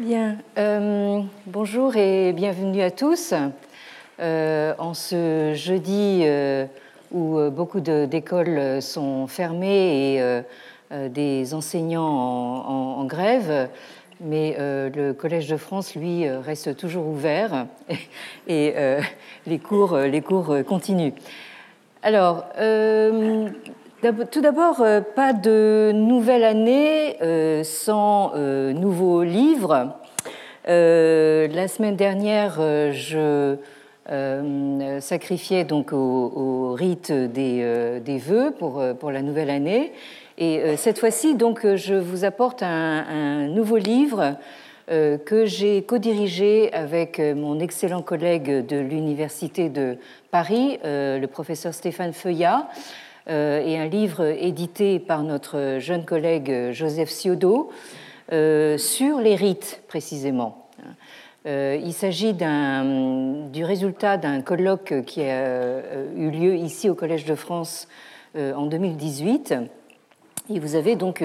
Bien, euh, bonjour et bienvenue à tous. Euh, en ce jeudi euh, où beaucoup d'écoles sont fermées et des enseignants en, grève, mais le Collège de France, lui, reste toujours ouvert et, les, cours, les cours continuent. Alors, tout d'abord, euh, pas de nouvelle année euh, sans euh, nouveaux livres. La semaine dernière, je sacrifiais donc au, rite des, vœux pour, la nouvelle année. Et cette fois-ci, donc, je vous apporte un, nouveau livre que j'ai co-dirigé avec mon excellent collègue de l'Université de Paris, le professeur Stéphane Feuillat. Euh, et un livre édité par notre jeune collègue Joseph Ciodo euh, sur les rites précisément. Euh, il s'agit du résultat d'un colloque qui a eu lieu ici au Collège de France en 2018. Et vous avez donc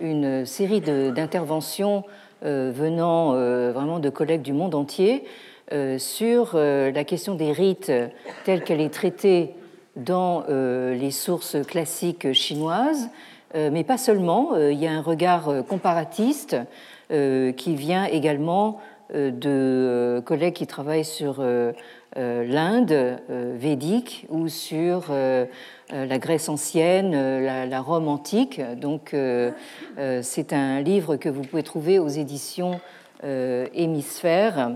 une série d'interventions venant vraiment de collègues du monde entier sur la question des rites telle qu'elle est traitée dans euh, les sources classiques chinoises, euh, mais pas seulement. Euh, il y a un regard comparatiste qui vient également de collègues qui travaillent sur l'Inde védique ou sur la Grèce ancienne, la, Rome antique. Donc, c'est un livre que vous pouvez trouver aux éditions Hémisphère.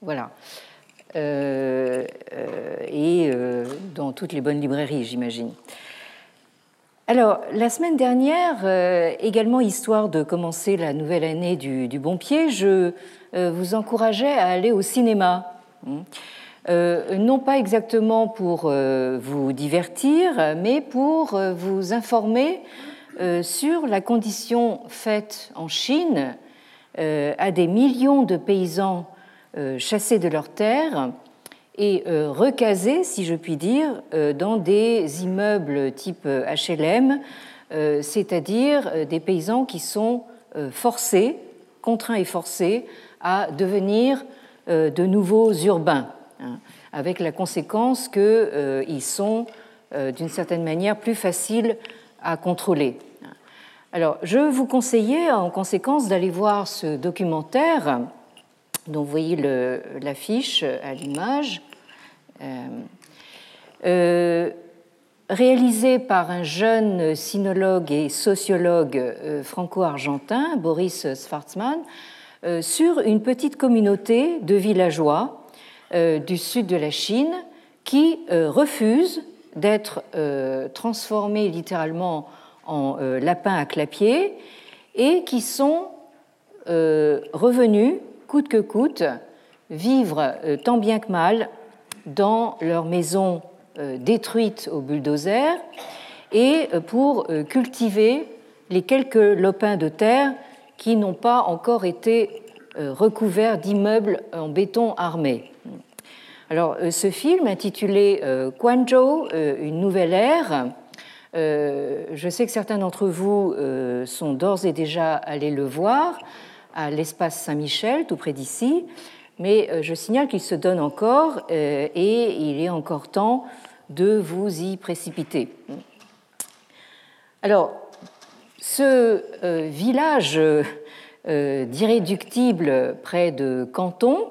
voilà. Et euh, dans toutes les bonnes librairies, j'imagine. Alors, la semaine dernière, également histoire de commencer la nouvelle année du, bon pied, je vous encourageais à aller au cinéma. non pas exactement pour vous divertir, mais pour vous informer sur la condition faite en Chine à des millions de paysans euh, chassés de leurs terres et euh, recasés, si je puis dire, euh, dans des immeubles type HLM, c'est-à-dire des paysans qui sont forcés, contraints et forcés à devenir de nouveaux urbains, hein, avec la conséquence qu'ils sont d'une certaine manière plus faciles à contrôler. Alors, je vous conseillais en conséquence d'aller voir ce documentaire donc vous voyez l'affiche à l'image. Euh, euh, réalisé par un jeune sinologue et sociologue euh, franco-argentin, Boris Schwarzman, sur une petite communauté de villageois du sud de la Chine qui refusent d'être transformés littéralement en lapins à clapier et qui sont revenus coûte que coûte, vivre euh, tant bien que mal dans leur maison euh, détruite au bulldozer et euh, pour cultiver les quelques lopins de terre qui n'ont pas encore été recouverts d'immeubles en béton armé. Alors, ce film intitulé Guangzhou, une nouvelle ère, je sais que certains d'entre vous sont d'ores et déjà allés le voir à l'espace Saint-Michel, tout près d'ici, mais euh, je signale qu'il se donne encore euh, et il est encore temps de vous y précipiter. Alors, ce euh, village d'irréductible près de Canton,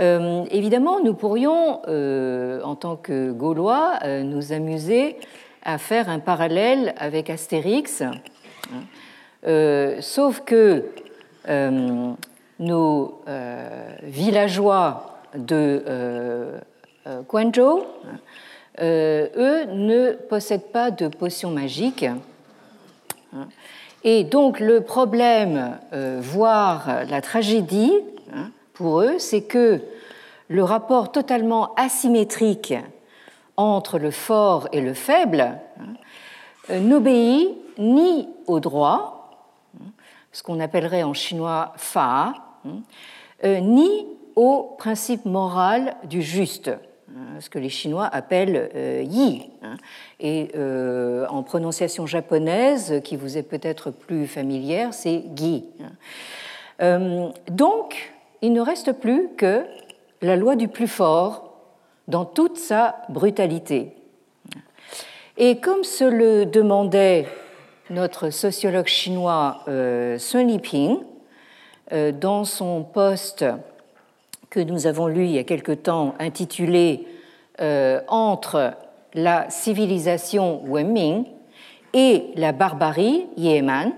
hein, évidemment, nous pourrions, en tant que Gaulois, nous amuser à faire un parallèle avec Astérix, hein. sauf que nos euh, villageois de euh, Guangzhou, eux ne possèdent pas de potion magique. Et donc le problème, voire la tragédie, hein, pour eux, c'est que le rapport totalement asymétrique entre le fort et le faible hein, n'obéit ni au droit, ce qu'on appellerait en chinois fa, hein, euh, ni au principe moral du juste. hein, ce que les Chinois appellent yi. Hein. et en prononciation japonaise, qui vous est peut-être plus familière, c'est gi. donc, il ne reste plus que la loi du plus fort dans toute sa brutalité. Et comme se le demandait notre sociologue chinois euh, Sun Liping, euh, dans son poste que nous avons lu il y a quelque temps intitulé euh, Entre la civilisation Wenming et la barbarie Yeman,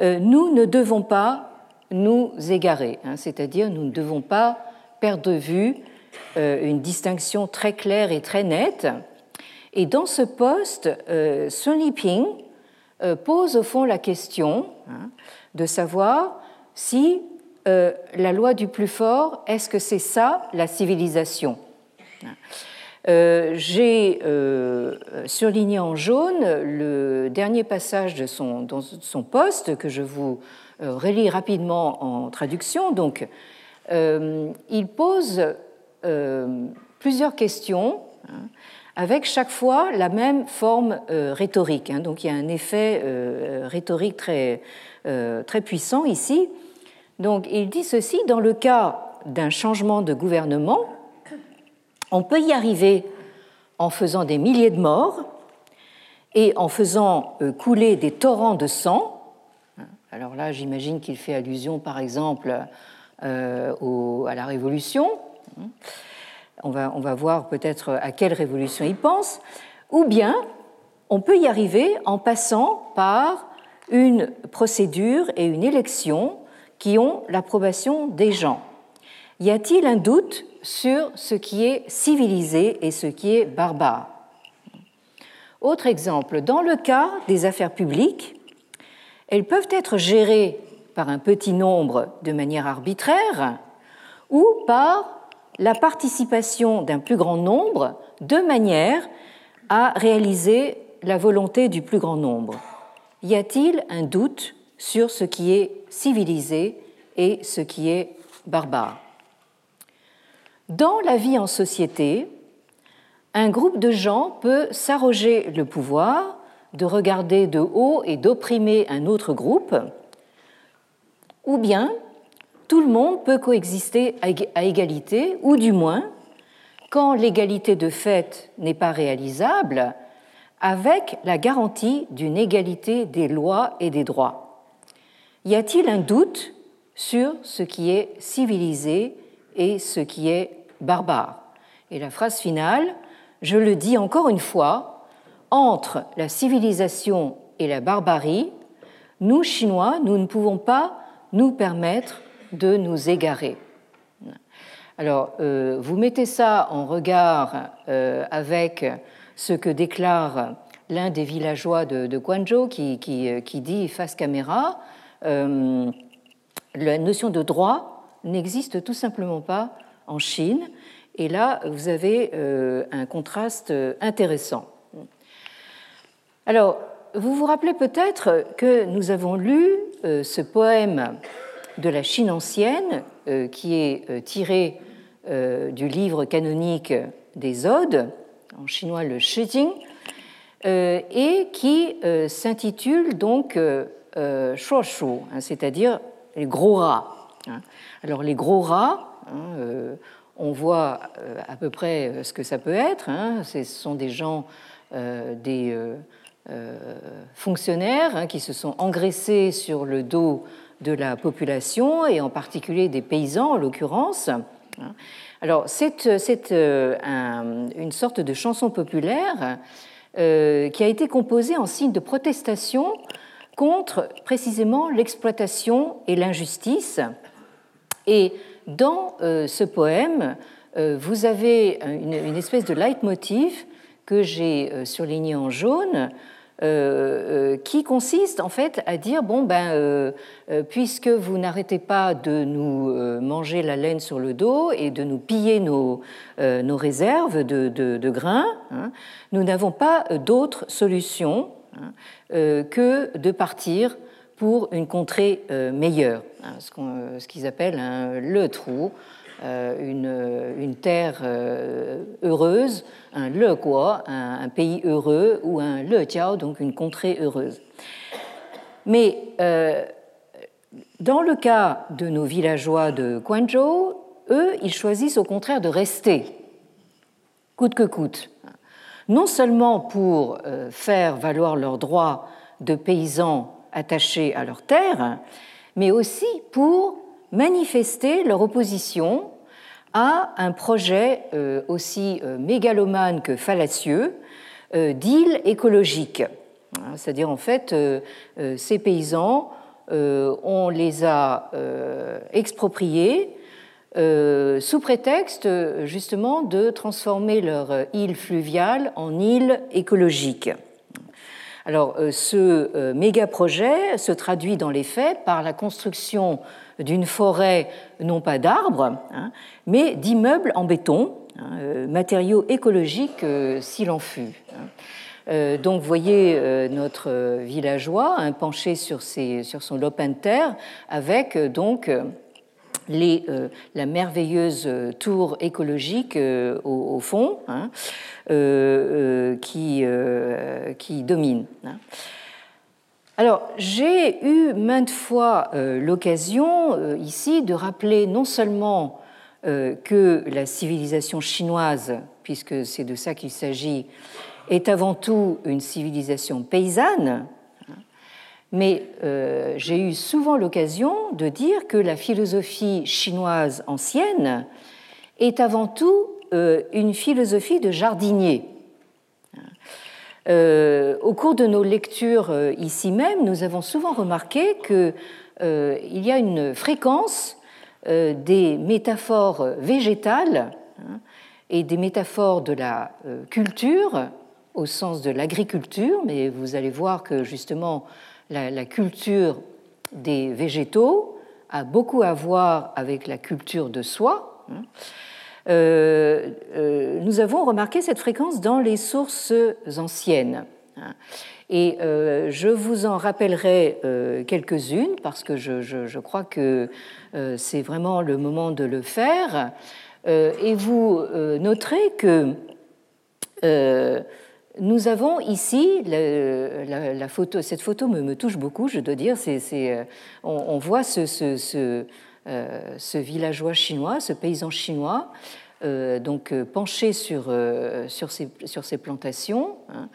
nous ne devons pas nous égarer, hein, c'est-à-dire nous ne devons pas perdre de vue une distinction très claire et très nette. Et dans ce poste, Sun Liping euh, pose au fond la question de savoir si euh, la loi du plus fort, est-ce que c'est ça la civilisation? Euh, J'ai surligné en jaune le dernier passage de son poste que je vous relis rapidement en traduction. Donc, il pose plusieurs questions. Hein, avec chaque fois la même forme euh, rhétorique. Hein. Donc il y a un effet euh, euh, rhétorique très, très puissant ici. Donc il dit ceci, dans le cas d'un changement de gouvernement, on peut y arriver en faisant des milliers de morts et en faisant couler des torrents de sang. Alors là, j'imagine qu'il fait allusion, par exemple, à la Révolution on va, voir peut-être à quelle révolution il pense, ou bien on peut y arriver en passant par une procédure et une élection qui ont l'approbation des gens. Y a-t-il un doute sur ce qui est civilisé et ce qui est barbare? Autre exemple, dans le cas des affaires publiques, elles peuvent être gérées par un petit nombre de manière arbitraire ou par la participation d'un plus grand nombre de manière à réaliser la volonté du plus grand nombre. Y a-t-il un doute sur ce qui est civilisé et ce qui est barbare? Dans la vie en société, un groupe de gens peut s'arroger le pouvoir de regarder de haut et d'opprimer un autre groupe, ou bien tout le monde peut coexister à égalité, ou du moins, quand l'égalité de fait n'est pas réalisable, avec la garantie d'une égalité des lois et des droits. Y a-t-il un doute sur ce qui est civilisé et ce qui est barbare? Et la phrase finale, je le dis encore une fois, entre la civilisation et la barbarie, nous, Chinois, nous ne pouvons pas nous permettre de nous égarer. Alors, euh, vous mettez ça en regard euh, avec ce que déclare l'un des villageois de, Guangzhou euh, qui, dit face caméra, la notion de droit n'existe tout simplement pas en Chine. Et là, vous avez un contraste intéressant. Alors, vous vous rappelez peut-être que nous avons lu ce poème de la Chine ancienne, euh, qui est euh, tiré euh, du livre canonique des Odes, en chinois le Shijing, et qui s'intitule donc Shuoshu, hein, c'est-à-dire les gros rats. Hein. Alors les gros rats, hein, on voit à peu près ce que ça peut être. Ce sont des gens, des fonctionnaires qui se sont engraissés sur le dos de la population et en particulier des paysans en l'occurrence. Alors c'est euh, une sorte de chanson populaire euh, qui a été composée en signe de protestation contre précisément l'exploitation et l'injustice. Et dans euh, ce poème, vous avez une, espèce de leitmotiv que j'ai surligné en jaune, euh, euh, qui consiste en fait à dire bon ben euh, puisque vous n'arrêtez pas de nous manger la laine sur le dos et de nous piller nos, nos réserves de, de, grains, hein, nous n'avons pas d'autre solution hein, que de partir pour une contrée meilleure, hein, ce qu'ils appellent le trou, une, une, terre heureuse, un le quoi, un, pays heureux, ou un le jiao, donc une contrée heureuse. Mais dans le cas de nos villageois de Guangzhou, eux, ils choisissent au contraire de rester, coûte que coûte. Non seulement pour euh, faire valoir leurs droits de paysans attachés à leur terre, mais aussi pour manifester leur opposition à un projet euh, aussi euh, mégalomane que fallacieux d'île écologique. C'est-à-dire, en fait, ces paysans, on les a expropriés euh, sous prétexte justement de transformer leur île fluviale en île écologique. Alors euh, ce euh, méga projet se traduit dans les faits par la construction d'une forêt non pas d'arbres, hein, mais d'immeubles en béton, hein, matériaux écologiques s'il en fut. Hein. donc, vous voyez notre villageois penché sur, son lopin de terre avec donc euh, la merveilleuse euh, tour écologique euh, au, fond qui, domine. Alors, j'ai eu maintes fois l'occasion ici de rappeler non seulement que la civilisation chinoise, puisque c'est de ça qu'il s'agit, est avant tout une civilisation paysanne, mais euh, j'ai eu souvent l'occasion de dire que la philosophie chinoise ancienne est avant tout euh, une philosophie de jardinier. Euh, au cours de nos lectures ici même, nous avons souvent remarqué qu'il y a une fréquence des métaphores végétales hein, et des métaphores de la culture au sens de l'agriculture, mais vous allez voir que justement la, culture des végétaux a beaucoup à voir avec la culture de soi. Hein. Euh, euh, nous avons remarqué cette fréquence dans les sources anciennes. Et euh, je vous en rappellerai quelques-unes parce que je, crois que c'est vraiment le moment de le faire. et vous noterez que nous avons ici, cette photo me, touche beaucoup, je dois dire, on, voit ce, villageois chinois, ce paysan chinois, euh, donc penché sur, sur, ces plantations. Hein.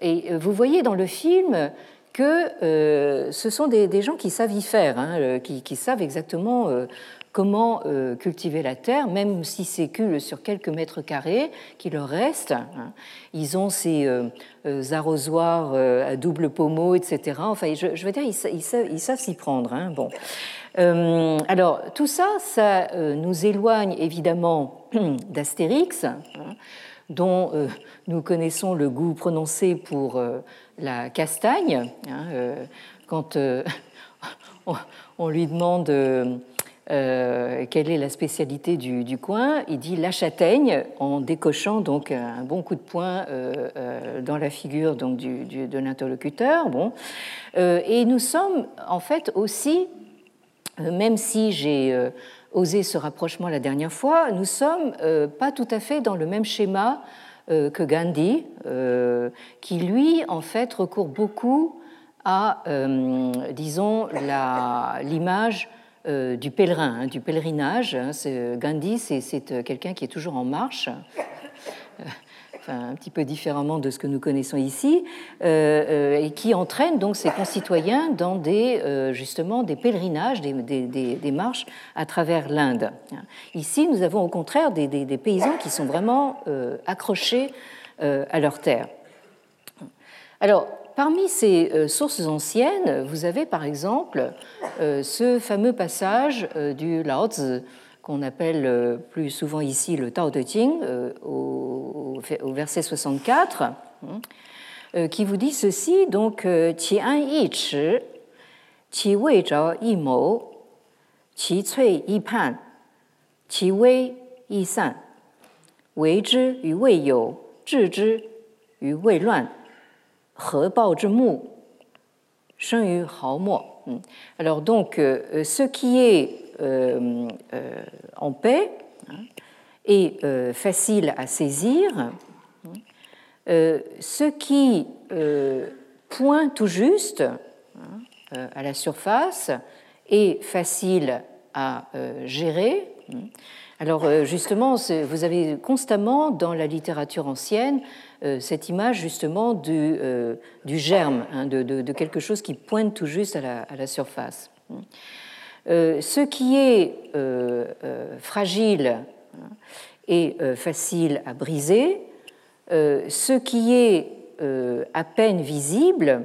Et vous voyez dans le film que ce sont des, gens qui savent y faire, hein, qui, savent exactement comment euh, cultiver la terre, même si c'est que sur quelques mètres carrés qui leur restent. Hein. Ils ont ces euh, euh, arrosoirs à double pommeau, etc. Enfin, je, veux dire, ils, savent s'y prendre. Bon. Alors, tout ça, ça nous éloigne évidemment d'Astérix, hein, dont nous connaissons le goût prononcé pour la castagne. quand on, lui demande euh, quelle est la spécialité du, coin Il dit la châtaigne en décochant donc un bon coup de poing euh, euh, dans la figure donc de l'interlocuteur. Bon, et nous sommes en fait aussi, même si j'ai osé ce rapprochement la dernière fois, nous sommes pas tout à fait dans le même schéma que Gandhi, qui lui en fait recourt beaucoup à, disons, l'image euh, du pèlerin, hein, du pèlerinage. Hein, Gandhi, c'est euh, quelqu'un qui est toujours en marche. Euh, un petit peu différemment de ce que nous connaissons ici, et qui entraîne donc ses concitoyens dans des, justement des pèlerinages, des, des, marches à travers l'Inde. Ici, nous avons au contraire des, paysans qui sont vraiment accrochés à leur terre. Alors, Parmi ces euh, sources anciennes, vous avez par exemple euh, ce fameux passage euh, du Lao qu'on appelle euh, plus souvent ici le Tao Te Ching, euh, au, verset 64, hein, euh, qui vous dit ceci donc, Qi an yi chi, qi wei zhao yi mo, qi cui yi pan, qi wei yi san, wei zhi yu wei you, zhi zhi yu wei luan, he bao zhi mu, shen yu hao mo. Hmm. Alors donc, ce qui est en paix hein, est facile à saisir, ce qui pointe tout juste hein, à la surface est facile à gérer. Alors justement, vous avez constamment dans la littérature ancienne euh, cette image justement du, euh, du germe, hein, de, quelque chose qui pointe tout juste à la, surface. Euh, ce qui est fragile et facile à briser, ce qui est à peine visible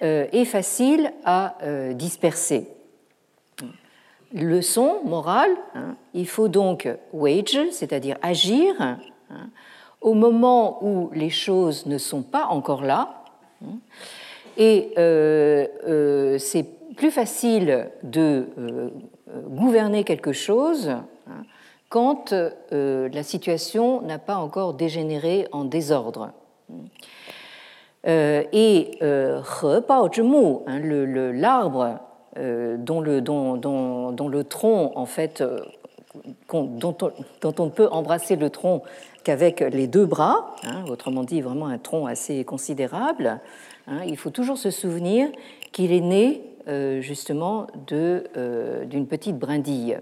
est facile à disperser. Leçon morale, hein, il faut donc wage, c'est-à-dire agir, hein, au moment où les choses ne sont pas encore là. Et euh, euh, plus facile de euh, gouverner quelque chose hein, quand la situation n'a pas encore dégénéré en désordre. et l'arbre dont le, tronc, en fait, on, dont on peut embrasser le tronc qu'avec les deux bras, hein, autrement dit vraiment un tronc assez considérable, hein, il faut toujours se souvenir qu'il est né euh, justement euh, d'une petite brindille.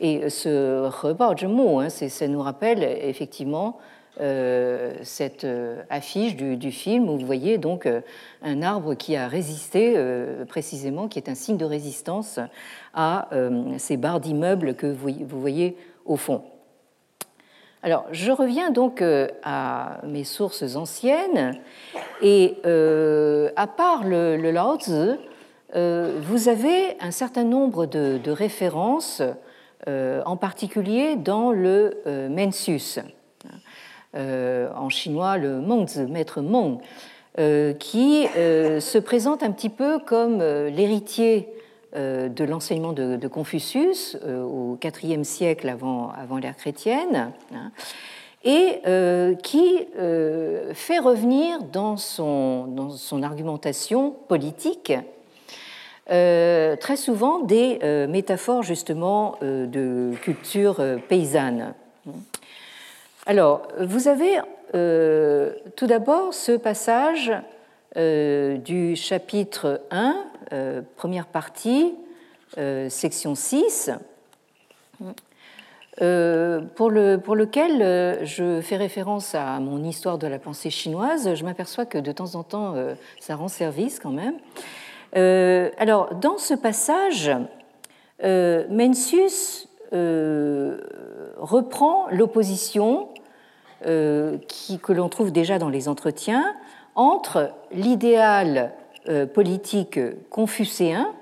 Et ce rebord de hein, ça nous rappelle effectivement euh, cette affiche du, film où vous voyez donc un arbre qui a résisté précisément, qui est un signe de résistance à ces barres d'immeubles que vous voyez au fond. Alors, je reviens donc euh, à mes sources anciennes, et euh, à part le, euh, vous avez un certain nombre de, références, en particulier dans le Mencius, en chinois le Mengzi, maître Meng, qui se présente un petit peu comme l'héritier euh, de l'enseignement de, Confucius euh, au IVe siècle avant, l'ère chrétienne, hein, et euh, qui fait revenir dans son argumentation politique très souvent des métaphores justement de culture paysanne. Alors, vous avez tout d'abord ce passage du chapitre 1 euh, première partie, euh, section 6, euh, pour, pour, lequel je fais référence à mon histoire de la pensée chinoise. Je m'aperçois que de temps en temps, ça rend service quand même. Alors, dans ce passage, Mencius reprend l'opposition que l'on trouve déjà dans les entretiens entre l'idéal euh, politique confucéen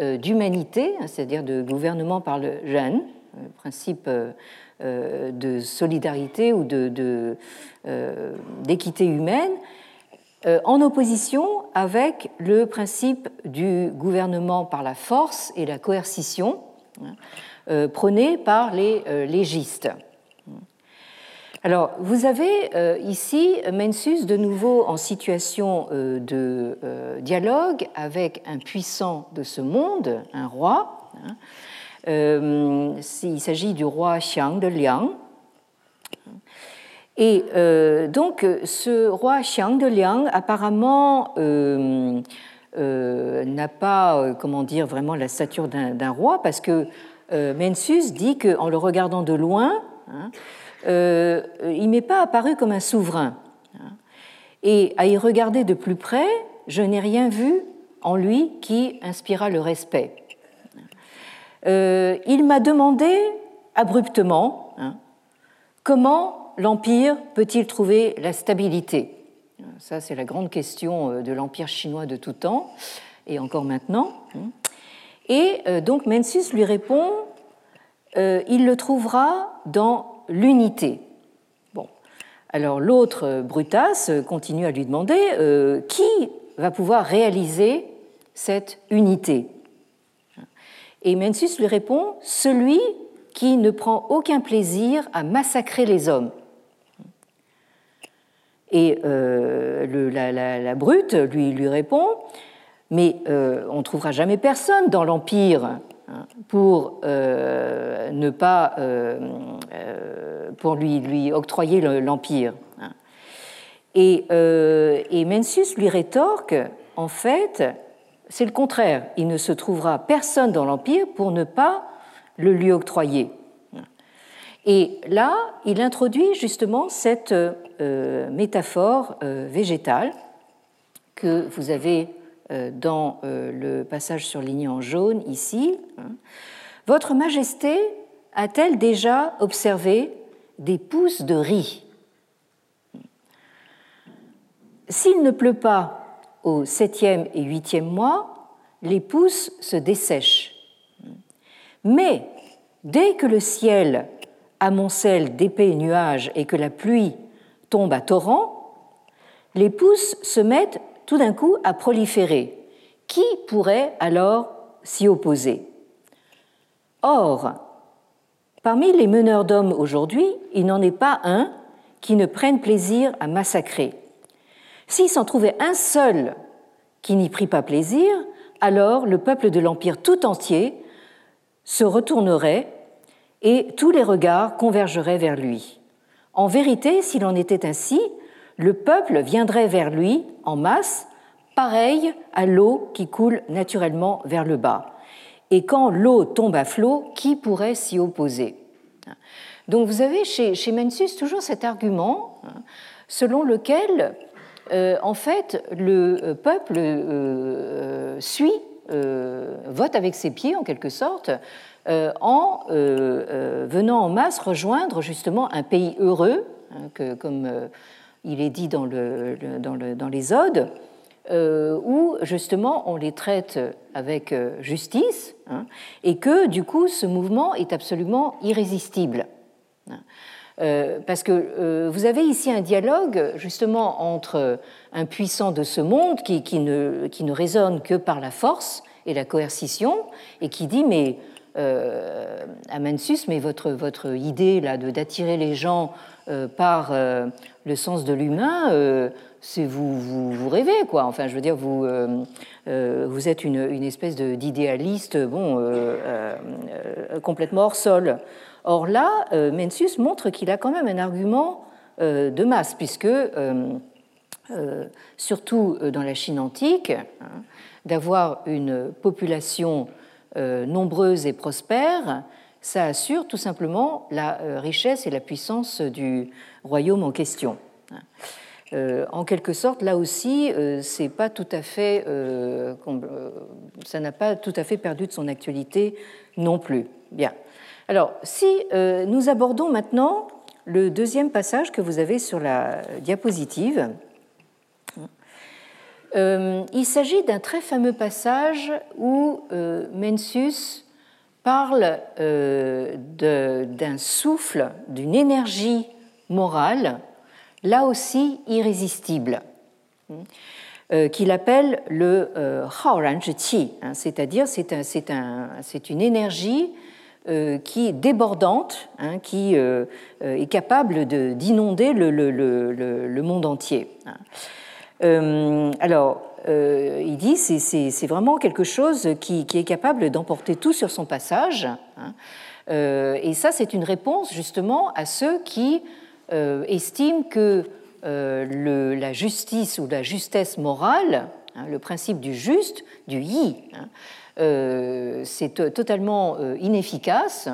euh, d'humanité, hein, c'est-à-dire de gouvernement par le jeune, principe euh, de solidarité ou d'équité humaine, en opposition avec le principe du gouvernement par la force et la coercition, hein, prôné par les légistes. Alors, vous avez euh, ici Mencius de nouveau en situation euh, de euh, dialogue avec un puissant de ce monde, un roi. Hein. il s'agit du roi Xiang de Liang. Et donc, ce roi Xiang de Liang, apparemment, n'a pas, comment dire, vraiment la stature d'un roi, parce que Mencius dit qu'en le regardant de loin, hein, euh, il m'est pas apparu comme un souverain. Et à y regarder de plus près, je n'ai rien vu en lui qui inspira le respect. Euh, il m'a demandé abruptement hein, comment l'Empire peut-il trouver la stabilité? Ça, c'est la grande question euh, de l'Empire chinois de tout temps, et encore maintenant. Et euh, donc Mencius lui répond, il le trouvera dans l'unité. Bon. Alors l'autre, Brutas, continue à lui demander euh, qui va pouvoir réaliser cette unité? Et Mencius lui répond celui qui ne prend aucun plaisir à massacrer les hommes. Et euh, la, brute lui, répond Mais on ne trouvera jamais personne dans l'Empire hein, pour ne pas pour lui, lui octroyer l'Empire. Hein. Et, et Mencius lui rétorque, en fait, c'est le contraire. Il ne se trouvera personne dans l'Empire pour ne pas le lui octroyer. Et là, il introduit justement cette euh, métaphore euh, végétale que vous avez euh, dans le passage surligné en jaune ici. Votre Majesté a-t-elle déjà observé des pousses de riz? S'il ne pleut pas au septième et huitième mois, les pousses se dessèchent. Mais dès que le ciel amoncelle d'épais nuages et que la pluie tombe à torrent, les pousses se mettent tout d'un coup à proliférer. Qui pourrait alors s'y opposer? Or, parmi les meneurs d'hommes aujourd'hui, il n'en est pas un qui ne prenne plaisir à massacrer. S'il s'en trouvait un seul qui n'y prit pas plaisir, alors le peuple de l'Empire tout entier se retournerait et tous les regards convergeraient vers lui. En vérité, s'il en était ainsi, le peuple viendrait vers lui en masse, pareil à l'eau qui coule naturellement vers le bas. Et quand l'eau tombe à flot, qui pourrait s'y opposer? Donc vous avez chez, chez Mencius toujours cet argument hein, selon lequel, euh, en fait, le peuple euh, suit, euh, vote avec ses pieds en quelque sorte, euh, en euh, euh, venant en masse rejoindre justement un pays heureux, hein, que, comme il est dit dans, dans, le, dans les odes, où justement on les traite avec justice, hein, et que du coup ce mouvement est absolument irrésistible. Hein. parce que vous avez ici un dialogue justement entre un puissant de ce monde qui, ne, qui ne résonne que par la force et la coercition, et qui dit mais euh, Amensus, mais votre, votre idée là d'attirer les gens euh, par euh, le sens de l'humain, c'est vous, vous, rêvez quoi. Enfin, je veux dire, vous vous êtes une, une espèce d'idéaliste, bon, complètement hors sol. Or là, Mencius montre qu'il a quand même un argument de masse, puisque surtout dans la Chine antique, hein, d'avoir une population nombreuses et prospères, ça assure tout simplement la euh, richesse et la puissance du royaume en question. Euh, en quelque sorte, là aussi, pas tout à fait, ça n'a pas tout à fait perdu de son actualité non plus. Bien. Alors, si nous abordons maintenant le deuxième passage que vous avez sur la diapositive, euh, il s'agit d'un très fameux passage où euh, Mencius parle euh, d'un souffle, d'une énergie morale, là aussi irrésistible, qu'il appelle le Haoran Qi, hein, c'est-à-dire c'est un, une énergie qui est débordante, hein, qui est capable d'inonder le, le, monde entier. Euh, alors, euh, il dit c'est c'est vraiment quelque chose qui, est capable d'emporter tout sur son passage. Hein. Euh, et ça, c'est une réponse justement à ceux qui estiment que la justice ou la justesse morale, hein, le principe du juste, du yi, hein, c'est totalement inefficace.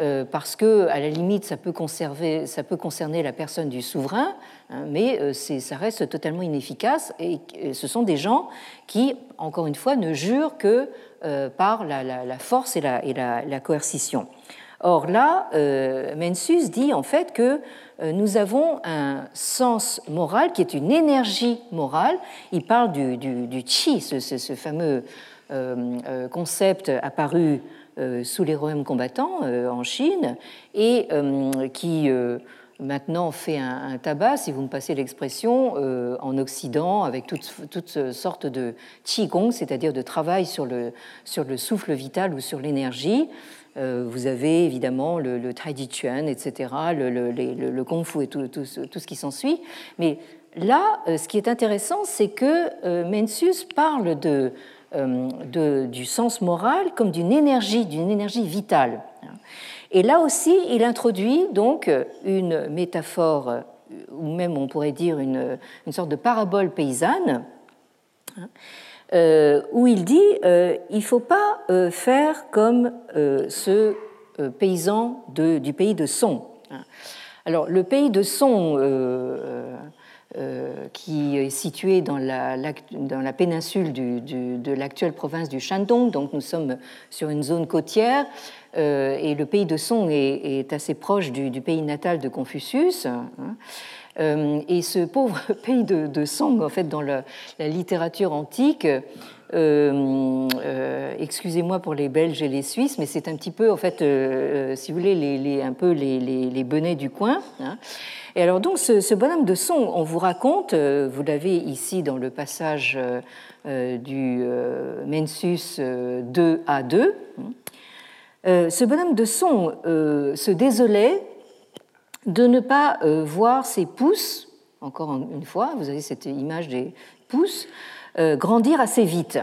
Euh, parce que, à la limite, ça peut, conserver, ça peut concerner la personne du souverain, hein, mais euh, ça reste totalement inefficace. Et ce sont des gens qui, encore une fois, ne jurent que euh, par la, force et, la, coercition. Or là, Mencius dit en fait que nous avons un sens moral qui est une énergie morale. Il parle du, chi, ce fameux concept apparu euh, sous les royaumes combattants euh, en Chine et euh, qui maintenant fait un, tabac, si vous me passez l'expression, en Occident avec toutes, toutes sortes de qigong, c'est-à-dire de travail sur le, sur le souffle vital ou sur l'énergie. vous avez évidemment le, tai chi chuan, etc., le, le, le, kung fu et tout, tout ce qui s'ensuit. Mais là, ce qui est intéressant, c'est que Mencius parle de, du sens moral comme d'une énergie, d'une énergie vitale. Et là aussi, il introduit donc une métaphore, ou même on pourrait dire une, une sorte de parabole paysanne, euh, où il dit euh, il ne faut pas euh, faire comme ce paysan de, du pays de Son. Alors, le pays de Son, qui est situé dans la, dans la péninsule de l'actuelle province du Shandong, donc nous sommes sur une zone côtière, et le pays de Song est, assez proche du, pays natal de Confucius. Hein. Euh, et ce pauvre pays de, Song, en fait, dans la, littérature antique, euh, euh, excusez-moi pour les Belges et les Suisses, mais c'est un petit peu, en fait, si vous voulez, les, un peu les, les, benets du coin. Hein. Et alors donc, ce, bonhomme de Song, on vous raconte, vous l'avez ici dans le passage du Mensus 2 à 2, ce bonhomme de Song se désolait de ne pas euh, voir ses pouces, encore une fois, vous avez cette image des pouces, euh, grandir assez vite.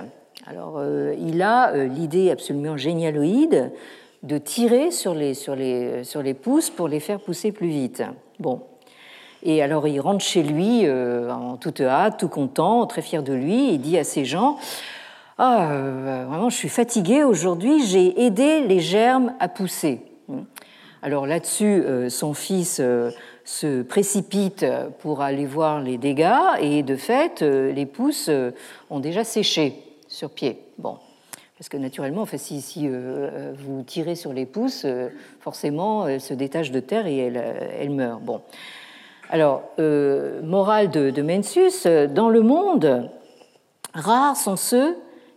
Alors, euh, il a l'idée absolument génialoïde de tirer sur les, sur, les, sur les pouces pour les faire pousser plus vite. Bon. Et alors, il rentre chez lui en toute hâte, tout content, très fier de lui, et dit à ses gens Ah, vraiment, je suis fatigué aujourd'hui, j'ai aidé les germes à pousser. Alors là-dessus, euh, son fils euh, se précipite pour aller voir les dégâts et de fait, euh, les pousses ont déjà séché sur pied. Bon, parce que naturellement, enfin, si, vous tirez sur les pousses, forcément, elles se détachent de terre et elles, meurent. Bon. Alors, morale de, de Mencius, dans le monde, rares sont ceux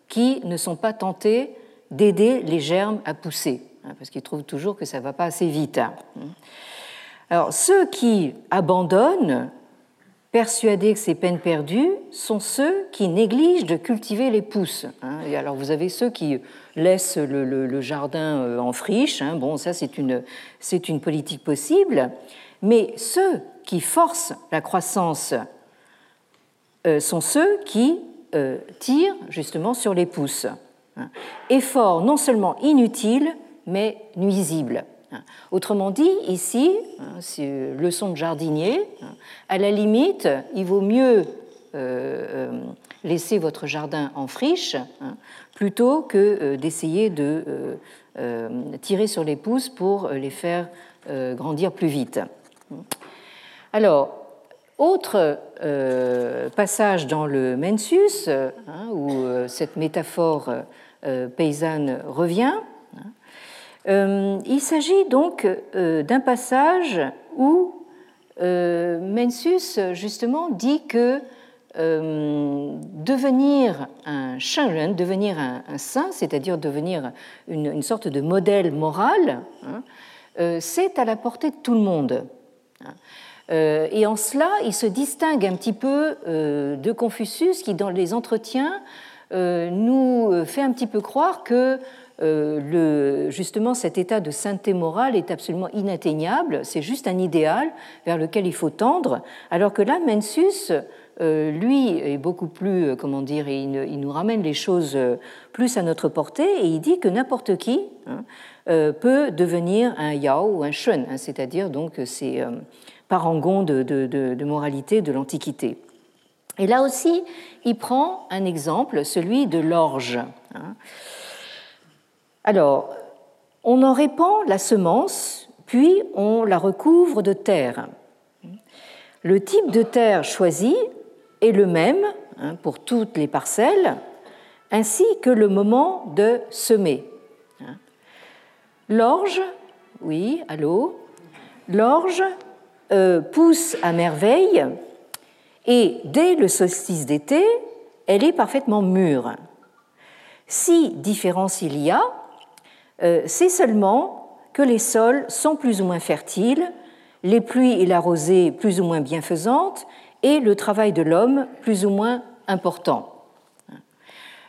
qui ne sont pas tentés d'aider les germes à pousser. Hein, parce qu'ils trouvent toujours que ça ne va pas assez vite. Hein. Alors, ceux qui abandonnent, persuadés que c'est peine perdue, sont ceux qui négligent de cultiver les pousses. Hein. Et alors, vous avez ceux qui laissent le, jardin euh, en friche. Bon, ça, c'est une, c'est une politique possible. Mais ceux qui forcent la croissance euh, sont ceux qui euh, tirent justement sur les pousses. Effort non seulement inutile, mais nuisible. Autrement dit, ici, hein, c'est leçon de jardinier, hein, à la limite, il vaut mieux euh, laisser votre jardin en friche hein, plutôt que d'essayer de tirer sur les pousses pour les faire grandir plus vite. Alors, autre passage dans le Mensus, où cette métaphore paysanne revient, euh, il s'agit donc euh, d'un passage où euh, Mencius justement dit que devenir un shenren, devenir un, saint, c'est-à-dire devenir une, sorte de modèle moral, hein, c'est à la portée de tout le monde. Et en cela, il se distingue un petit peu de Confucius qui, dans les entretiens, nous fait un petit peu croire que euh, justement cet état de sainteté morale est absolument inatteignable, c'est juste un idéal vers lequel il faut tendre, alors que là, Mencius, euh, lui, est beaucoup plus, euh, comment dire, il, nous ramène les choses plus à notre portée et il dit que n'importe qui hein, peut devenir un yao ou un shun, hein, c'est-à-dire donc ces parangons de, moralité de l'Antiquité. Et là aussi, il prend un exemple, celui de l'orge. Hein. Alors, on en répand la semence, puis on la recouvre de terre. Le type de terre choisi est le même hein, pour toutes les parcelles, ainsi que le moment de semer. L'orge, oui, allô, l'orge euh, pousse à merveille et dès le solstice d'été, elle est parfaitement mûre. Si différence il y a, euh, c'est seulement que les sols sont plus ou moins fertiles, les pluies et la rosée plus ou moins bienfaisantes, et le travail de l'homme plus ou moins important.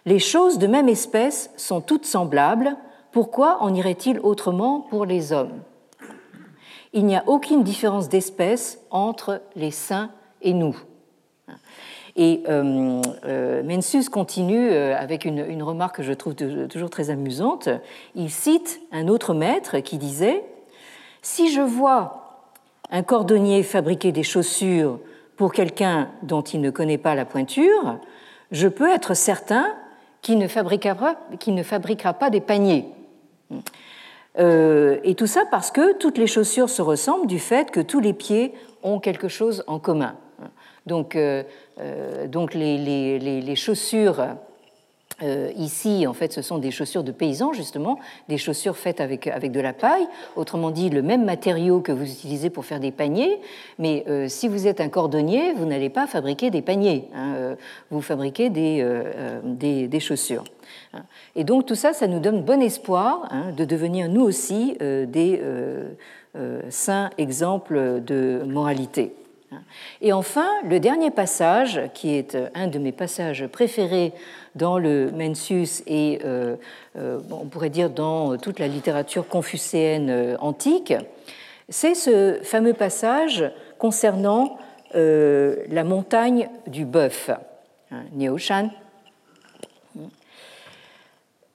Les choses de même espèce sont toutes semblables, pourquoi en irait-il autrement pour les hommes? Il n'y a aucune différence d'espèce entre les saints et nous. Et euh, Mencius continue avec une, remarque que je trouve toujours très amusante. Il cite un autre maître qui disait Si je vois un cordonnier fabriquer des chaussures pour quelqu'un dont il ne connaît pas la pointure, je peux être certain qu'il ne fabriquera pas des paniers. Euh, et tout ça parce que toutes les chaussures se ressemblent du fait que tous les pieds ont quelque chose en commun. Donc, euh, euh, donc les, les, les, chaussures ici, en fait, ce sont des chaussures de paysans, justement, des chaussures faites avec, avec de la paille, autrement dit, le même matériau que vous utilisez pour faire des paniers, mais si vous êtes un cordonnier, vous n'allez pas fabriquer des paniers, hein, vous fabriquez des, des, des, chaussures. Hein. Et donc tout ça, ça nous donne bon espoir hein, de devenir nous aussi des saints exemples de moralité. Et enfin, le dernier passage, qui est un de mes passages préférés dans le Mencius et euh, euh, on pourrait dire dans toute la littérature confucéenne euh, antique, c'est ce fameux passage concernant la montagne du bœuf, hein,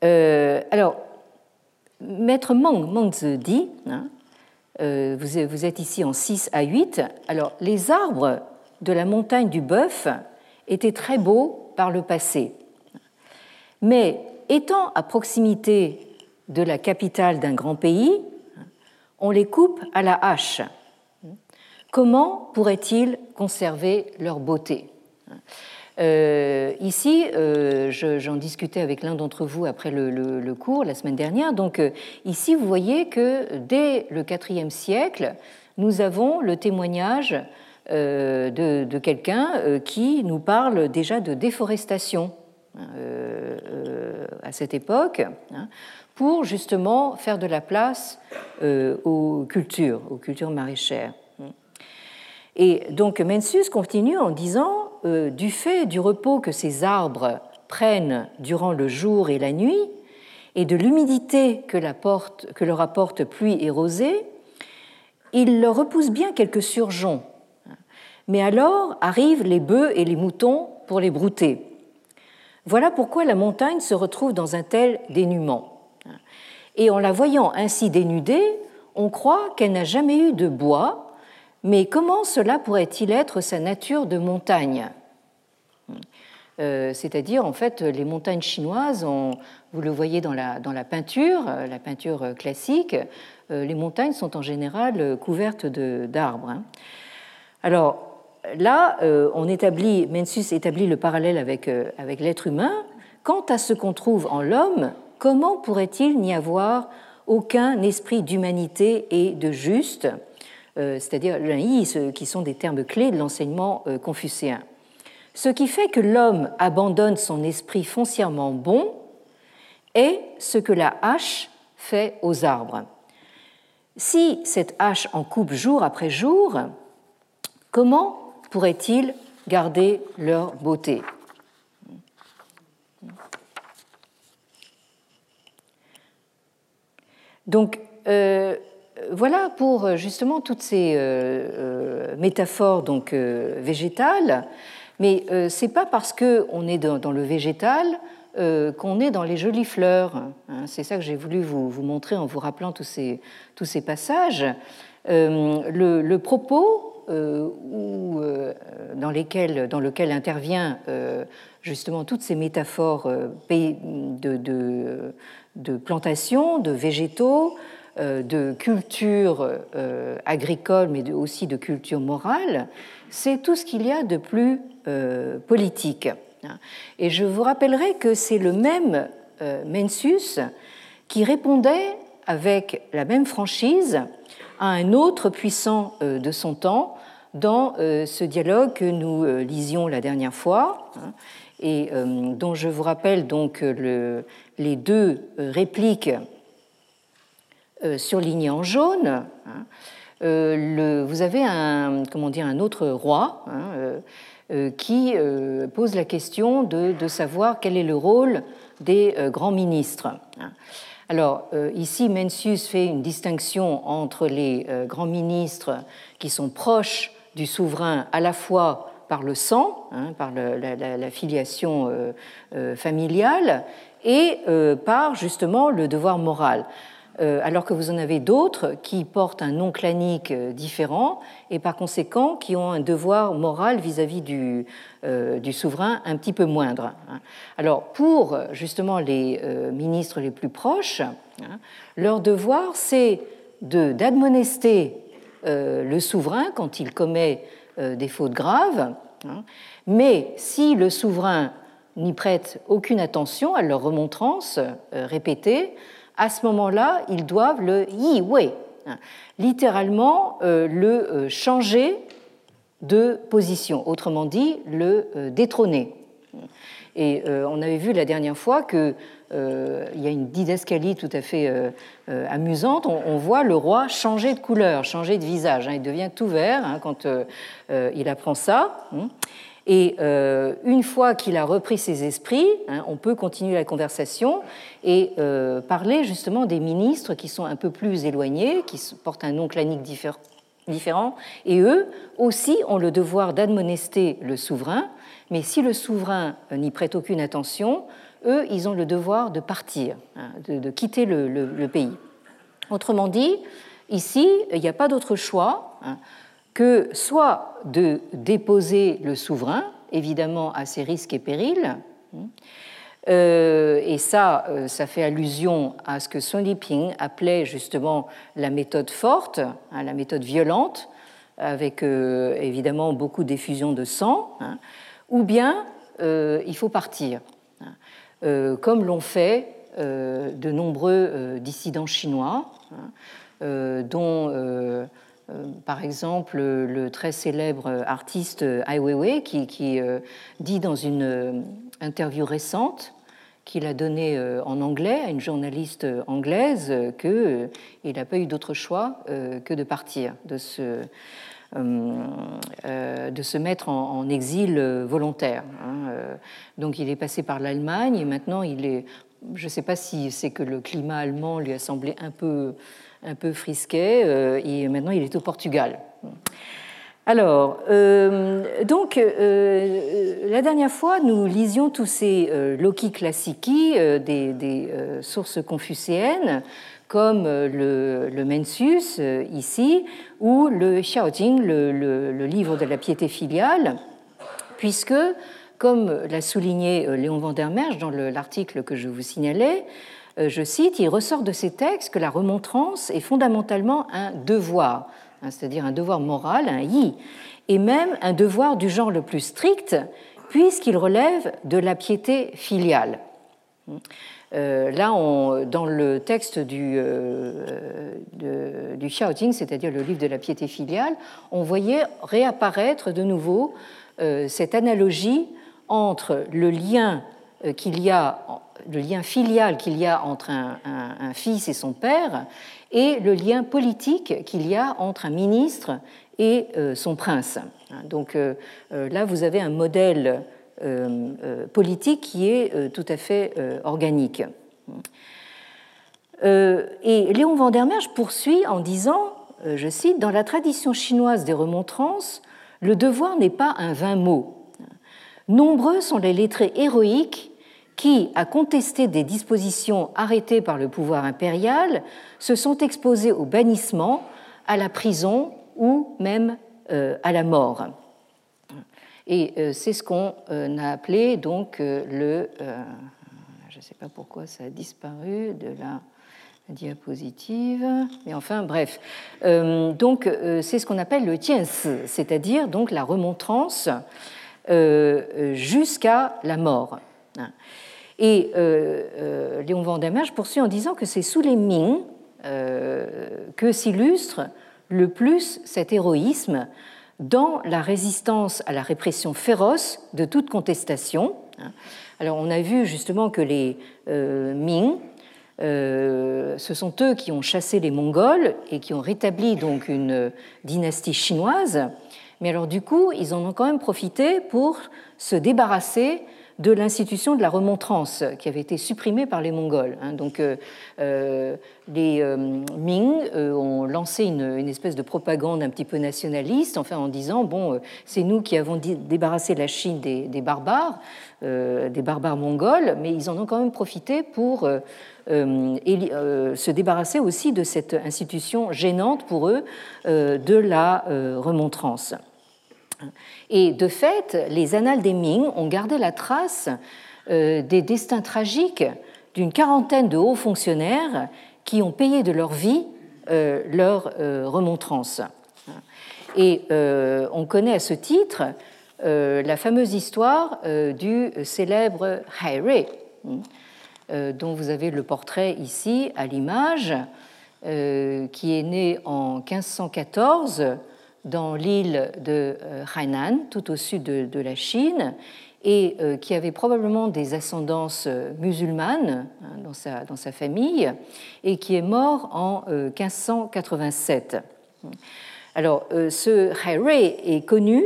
Niaoshan. alors, Maître Meng, Mengzi dit, hein, vous, vous êtes ici en 6 à 8, alors les arbres de la montagne du bœuf étaient très beaux par le passé. Mais étant à proximité de la capitale d'un grand pays, on les coupe à la hache. Comment pourraient-ils conserver leur beauté? Euh, ici, euh, j'en discutais avec l'un d'entre vous après le, cours la semaine dernière. Donc, euh, ici, vous voyez que dès le IVe siècle, nous avons le témoignage de, quelqu'un qui nous parle déjà de déforestation euh, à cette époque, hein, pour justement faire de la place aux cultures, aux cultures maraîchères. Et donc Mencius continue en disant du fait du repos que ces arbres prennent durant le jour et la nuit, et de l'humidité que, leur apporte pluie et rosée, il leur repousse bien quelques surgeons. Mais alors arrivent les bœufs et les moutons pour les brouter. Voilà pourquoi la montagne se retrouve dans un tel dénuement. Et en la voyant ainsi dénudée, on croit qu'elle n'a jamais eu de bois, mais comment cela pourrait-il être sa nature de montagne euh, c'est-à-dire en fait les montagnes chinoises, vous le voyez dans la, dans la peinture, euh, la peinture classique, euh, les montagnes sont en général couvertes d'arbres. Hein. Alors là, euh, on établit, Mencius établit le parallèle avec, euh, avec l'être humain. Quant à ce qu'on trouve en l'homme, comment pourrait-il n'y avoir aucun esprit d'humanité et de juste, euh, c'est-à-dire qui sont des termes clés de l'enseignement confucéen Ce qui fait que l'homme abandonne son esprit foncièrement bon est ce que la hache fait aux arbres. Si cette hache en coupe jour après jour, comment pourraient-ils garder leur beauté? Donc, euh, voilà pour justement toutes ces euh, euh, métaphores donc végétales, mais ce n'est pas parce qu'on est dans, le végétal qu'on est dans les jolies fleurs. Hein. C'est ça que j'ai voulu vous, montrer en vous rappelant tous ces, passages. le, propos euh, euh, dans, lequel intervient euh, justement toutes ces métaphores de, de plantation, de végétaux, de culture agricole, mais aussi de culture morale, c'est tout ce qu'il y a de plus politique. Et je vous rappellerai que c'est le même Mencius qui répondait avec la même franchise à un autre puissant de son temps, dans euh, ce dialogue que nous euh, lisions la dernière fois, hein, et euh, dont je vous rappelle donc les deux répliques surlignées en jaune. Hein. vous avez un, comment dire, un autre roi hein, qui pose la question de, savoir quel est le rôle des grands ministres. Alors ici, Mencius fait une distinction entre les grands ministres qui sont proches du souverain à la fois par le sang, hein, par la, filiation familiale, et par justement le devoir moral. Euh, alors que vous en avez d'autres qui portent un nom clanique euh, différent et par conséquent qui ont un devoir moral vis-à-vis du, euh, souverain un petit peu moindre. Hein. Alors pour justement les ministres les plus proches, hein, leur devoir c'est d'admonester le souverain quand il commet des fautes graves, hein. mais si le souverain n'y prête aucune attention à leur remontrance répétée, à ce moment-là, ils doivent le yi wei, hein, littéralement euh, le euh, changer de position, autrement dit, le euh, détrôner. Et on avait vu la dernière fois qu'il y a une didascalie tout à fait amusante. On, voit le roi changer de couleur, changer de visage. Hein. il devient tout vert quand il apprend ça. Et euh, une fois qu'il a repris ses esprits, hein, on peut continuer la conversation et euh, parler justement des ministres qui sont un peu plus éloignés, qui portent un nom clanique différent, et eux aussi ont le devoir d'admonester le souverain, mais si le souverain euh, n'y prête aucune attention, eux, ils ont le devoir de partir, hein, de, quitter le, pays. Autrement dit, ici, il n'y a pas d'autre choix. Hein, que soit de déposer le souverain, évidemment à ses risques et périls, euh, et ça, euh, ça fait allusion à ce que Sun Liping appelait justement la méthode forte, hein, la méthode violente, avec euh, évidemment beaucoup d'effusion de sang, hein, ou bien il faut partir, hein, comme l'ont fait de nombreux dissidents chinois, dont par exemple, le très célèbre artiste Ai Weiwei qui, qui euh, dit dans une euh, interview récente qu'il a donnée en anglais à une journaliste anglaise qu'il n'a pas eu d'autre choix que de partir, de se, de se mettre en, exil volontaire. Hein, donc il est passé par l'Allemagne et maintenant il est... Je ne sais pas si c'est que le climat allemand lui a semblé un peu un peu frisquet, euh, et maintenant il est au Portugal. Alors, euh, donc, euh, la dernière fois, nous lisions tous ces Loki classici des, sources confucéennes, comme le, le Mensus ici, ou le Xiaojing, le, le, livre de la piété filiale, puisque, comme l'a souligné Léon Vandermerge dans l'article que je vous signalais, euh, je cite, il ressort de ces textes que la remontrance est fondamentalement un devoir, hein, c'est-à-dire un devoir moral, un yi, et même un devoir du genre le plus strict, puisqu'il relève de la piété filiale. Euh, là, dans le texte du, euh, du Xiaojing, c'est-à-dire le livre de la piété filiale, on voyait réapparaître de nouveau cette analogie entre le lien qu'il y a le lien filial qu'il y a entre un, fils et son père et le lien politique qu'il y a entre un ministre et euh, son prince. Donc euh, euh, là, vous avez un modèle politique qui est tout à fait organique. et Léon Vandermerge poursuit en disant, je cite, Dans la tradition chinoise des remontrances, le devoir n'est pas un vain mot. Nombreux sont les lettrés héroïques qui, à contester des dispositions arrêtées par le pouvoir impérial, se sont exposés au bannissement, à la prison ou même euh, à la mort. Et euh, c'est ce qu'on euh, a appelé donc le. je ne sais pas pourquoi ça a disparu de la diapositive, mais enfin bref. donc c'est ce qu'on appelle le tiens, c'est-à-dire donc la remontrance jusqu'à la mort. Et euh, euh, Léon Vandamerge poursuit en disant que c'est sous les Ming euh, que s'illustre le plus cet héroïsme dans la résistance à la répression féroce de toute contestation. Alors on a vu justement que les Ming, ce sont eux qui ont chassé les Mongols et qui ont rétabli donc une dynastie chinoise. Mais alors du coup, ils en ont quand même profité pour se débarrasser de l'institution de la remontrance qui avait été supprimée par les Mongols. Hein. Donc euh, euh, les Ming ont lancé une, espèce de propagande un petit peu nationaliste, enfin en disant bon, c'est nous qui avons débarrassé la Chine des, barbares, des barbares mongols, mais ils en ont quand même profité pour se débarrasser aussi de cette institution gênante pour eux de la remontrance. Et de fait, les annales des Ming ont gardé la trace euh, des destins tragiques d'une quarantaine de hauts fonctionnaires qui ont payé de leur vie euh, leur euh, remontrance. Et on connaît à ce titre la fameuse histoire du célèbre Hai dont vous avez le portrait ici à l'image, qui est né en 1514 dans l'île de euh, Hainan, tout au sud de, la Chine, et euh, qui avait probablement des ascendances euh, musulmanes hein, dans, sa, dans sa famille, et qui est mort en 1587. Alors, ce Hai est connu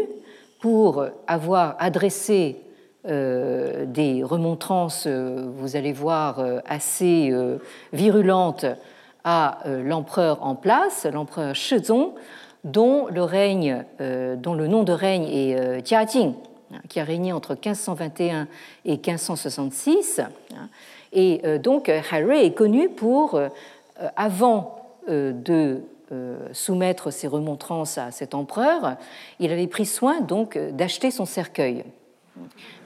pour avoir adressé des remontrances, vous allez voir, assez virulentes à l'empereur en place, l'empereur Shizong, dont le, règne, euh, dont le nom de règne est euh, Jiajing, hein, qui a régné entre 1521 et 1566. Hein. Et euh, donc Harry est connu pour, avant de soumettre ses remontrances à cet empereur, il avait pris soin donc d'acheter son cercueil.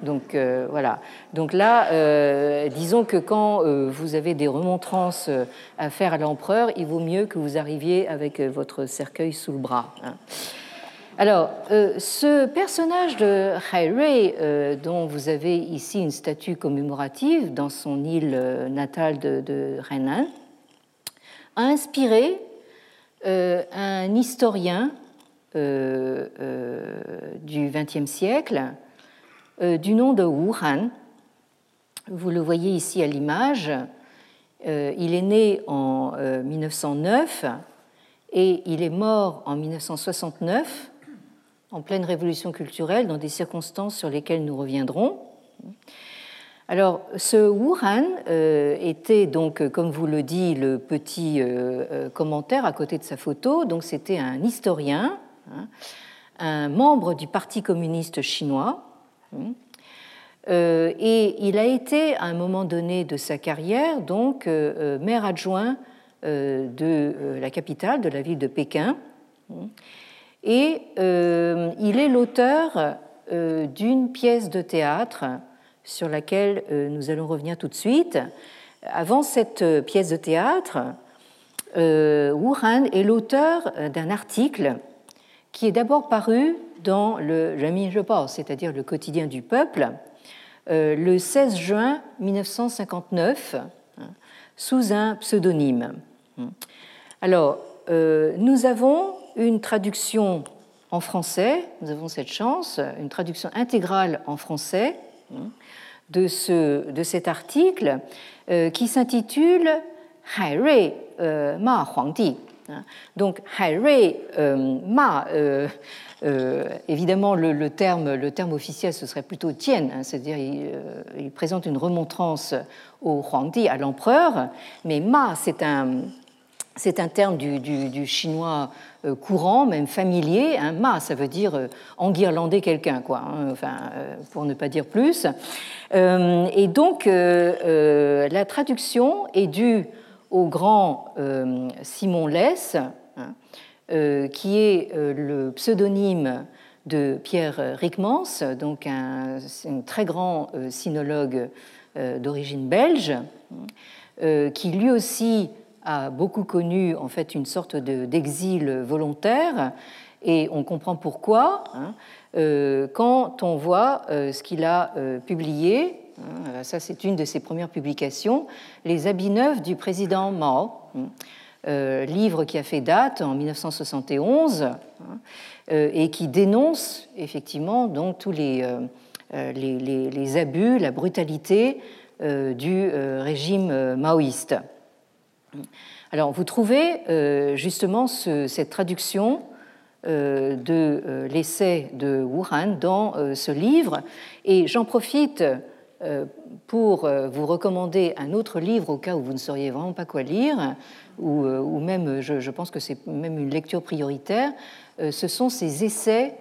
Donc euh, voilà. Donc là, euh, disons que quand euh, vous avez des remontrances à faire à l'empereur, il vaut mieux que vous arriviez avec votre cercueil sous le bras. Hein. Alors, ce personnage de Hai dont vous avez ici une statue commémorative dans son île natale de, de a inspiré un historien du XXe siècle du nom de Wuhan. Vous le voyez ici à l'image. Euh, il est né en 1909 euh, et il est mort en 1969 en pleine révolution culturelle dans des circonstances sur lesquelles nous reviendrons. Alors, ce Wuhan était donc, comme vous le dit le petit commentaire à côté de sa photo, donc c'était un historien, hein, un membre du Parti communiste chinois, euh, et il a été, à un moment donné de sa carrière, donc euh, euh, maire adjoint de la capitale, de la ville de Pékin. Et il est l'auteur d'une pièce de théâtre sur laquelle nous allons revenir tout de suite. Avant cette pièce de théâtre, Wu Han est l'auteur d'un article qui est d'abord paru dans le Rami c'est-à-dire le quotidien du peuple, euh, le 16 juin 1959, hein, sous un pseudonyme. Alors, euh, nous avons une traduction en français, nous avons cette chance, une traduction intégrale en français hein, de, ce, de cet article euh, qui s'intitule Hai Rui Ma Huangdi. Hein. Donc, Hai Rui Ma euh, évidemment, le, terme, officiel, ce serait plutôt Tien, hein, c'est-à-dire il, euh, il, présente une remontrance au Huangdi, à l'empereur, mais Ma, c'est un, c'est un terme du, chinois euh, courant, même familier. Hein. Ma, ça veut dire enguirlander quelqu'un, quoi, hein, enfin, pour ne pas dire plus. et donc, la traduction est due au grand Simon Less, euh, qui est euh, le pseudonyme de Pierre Rickmans, donc un, très grand euh, sinologue d'origine belge, qui lui aussi a beaucoup connu en fait une sorte d'exil volontaire, et on comprend pourquoi hein, quand on voit ce qu'il a publié. Hein, ça, c'est une de ses premières publications, Les habits neufs du président Mao. Hein, euh, livre qui a fait date en 1971 hein, euh, et qui dénonce effectivement donc tous les, euh, les, abus, la brutalité du régime maoïste. Alors vous trouvez justement cette traduction de l'essai de Wuhan dans ce livre et j'en profite pour vous recommander un autre livre au cas où vous ne sauriez vraiment pas quoi lire, ou, ou même, je, pense que c'est même une lecture prioritaire, ce sont ces essais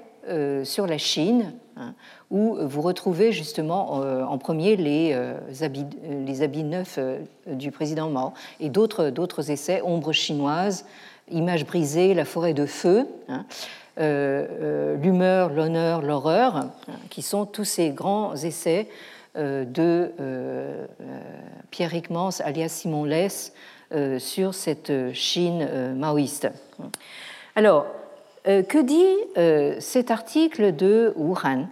sur la Chine, hein, où vous retrouvez justement en premier les, habits, les habits neufs du président Mao et d'autres essais, Ombre chinoise, Images brisées, La forêt de feu. Hein, euh, euh, l'humeur, l'honneur, l'horreur, hein, qui sont tous ces grands essais euh, de Pierre Hickmans alias Simon Less sur cette Chine maoïste. Alors, que dit cet article de Wuhan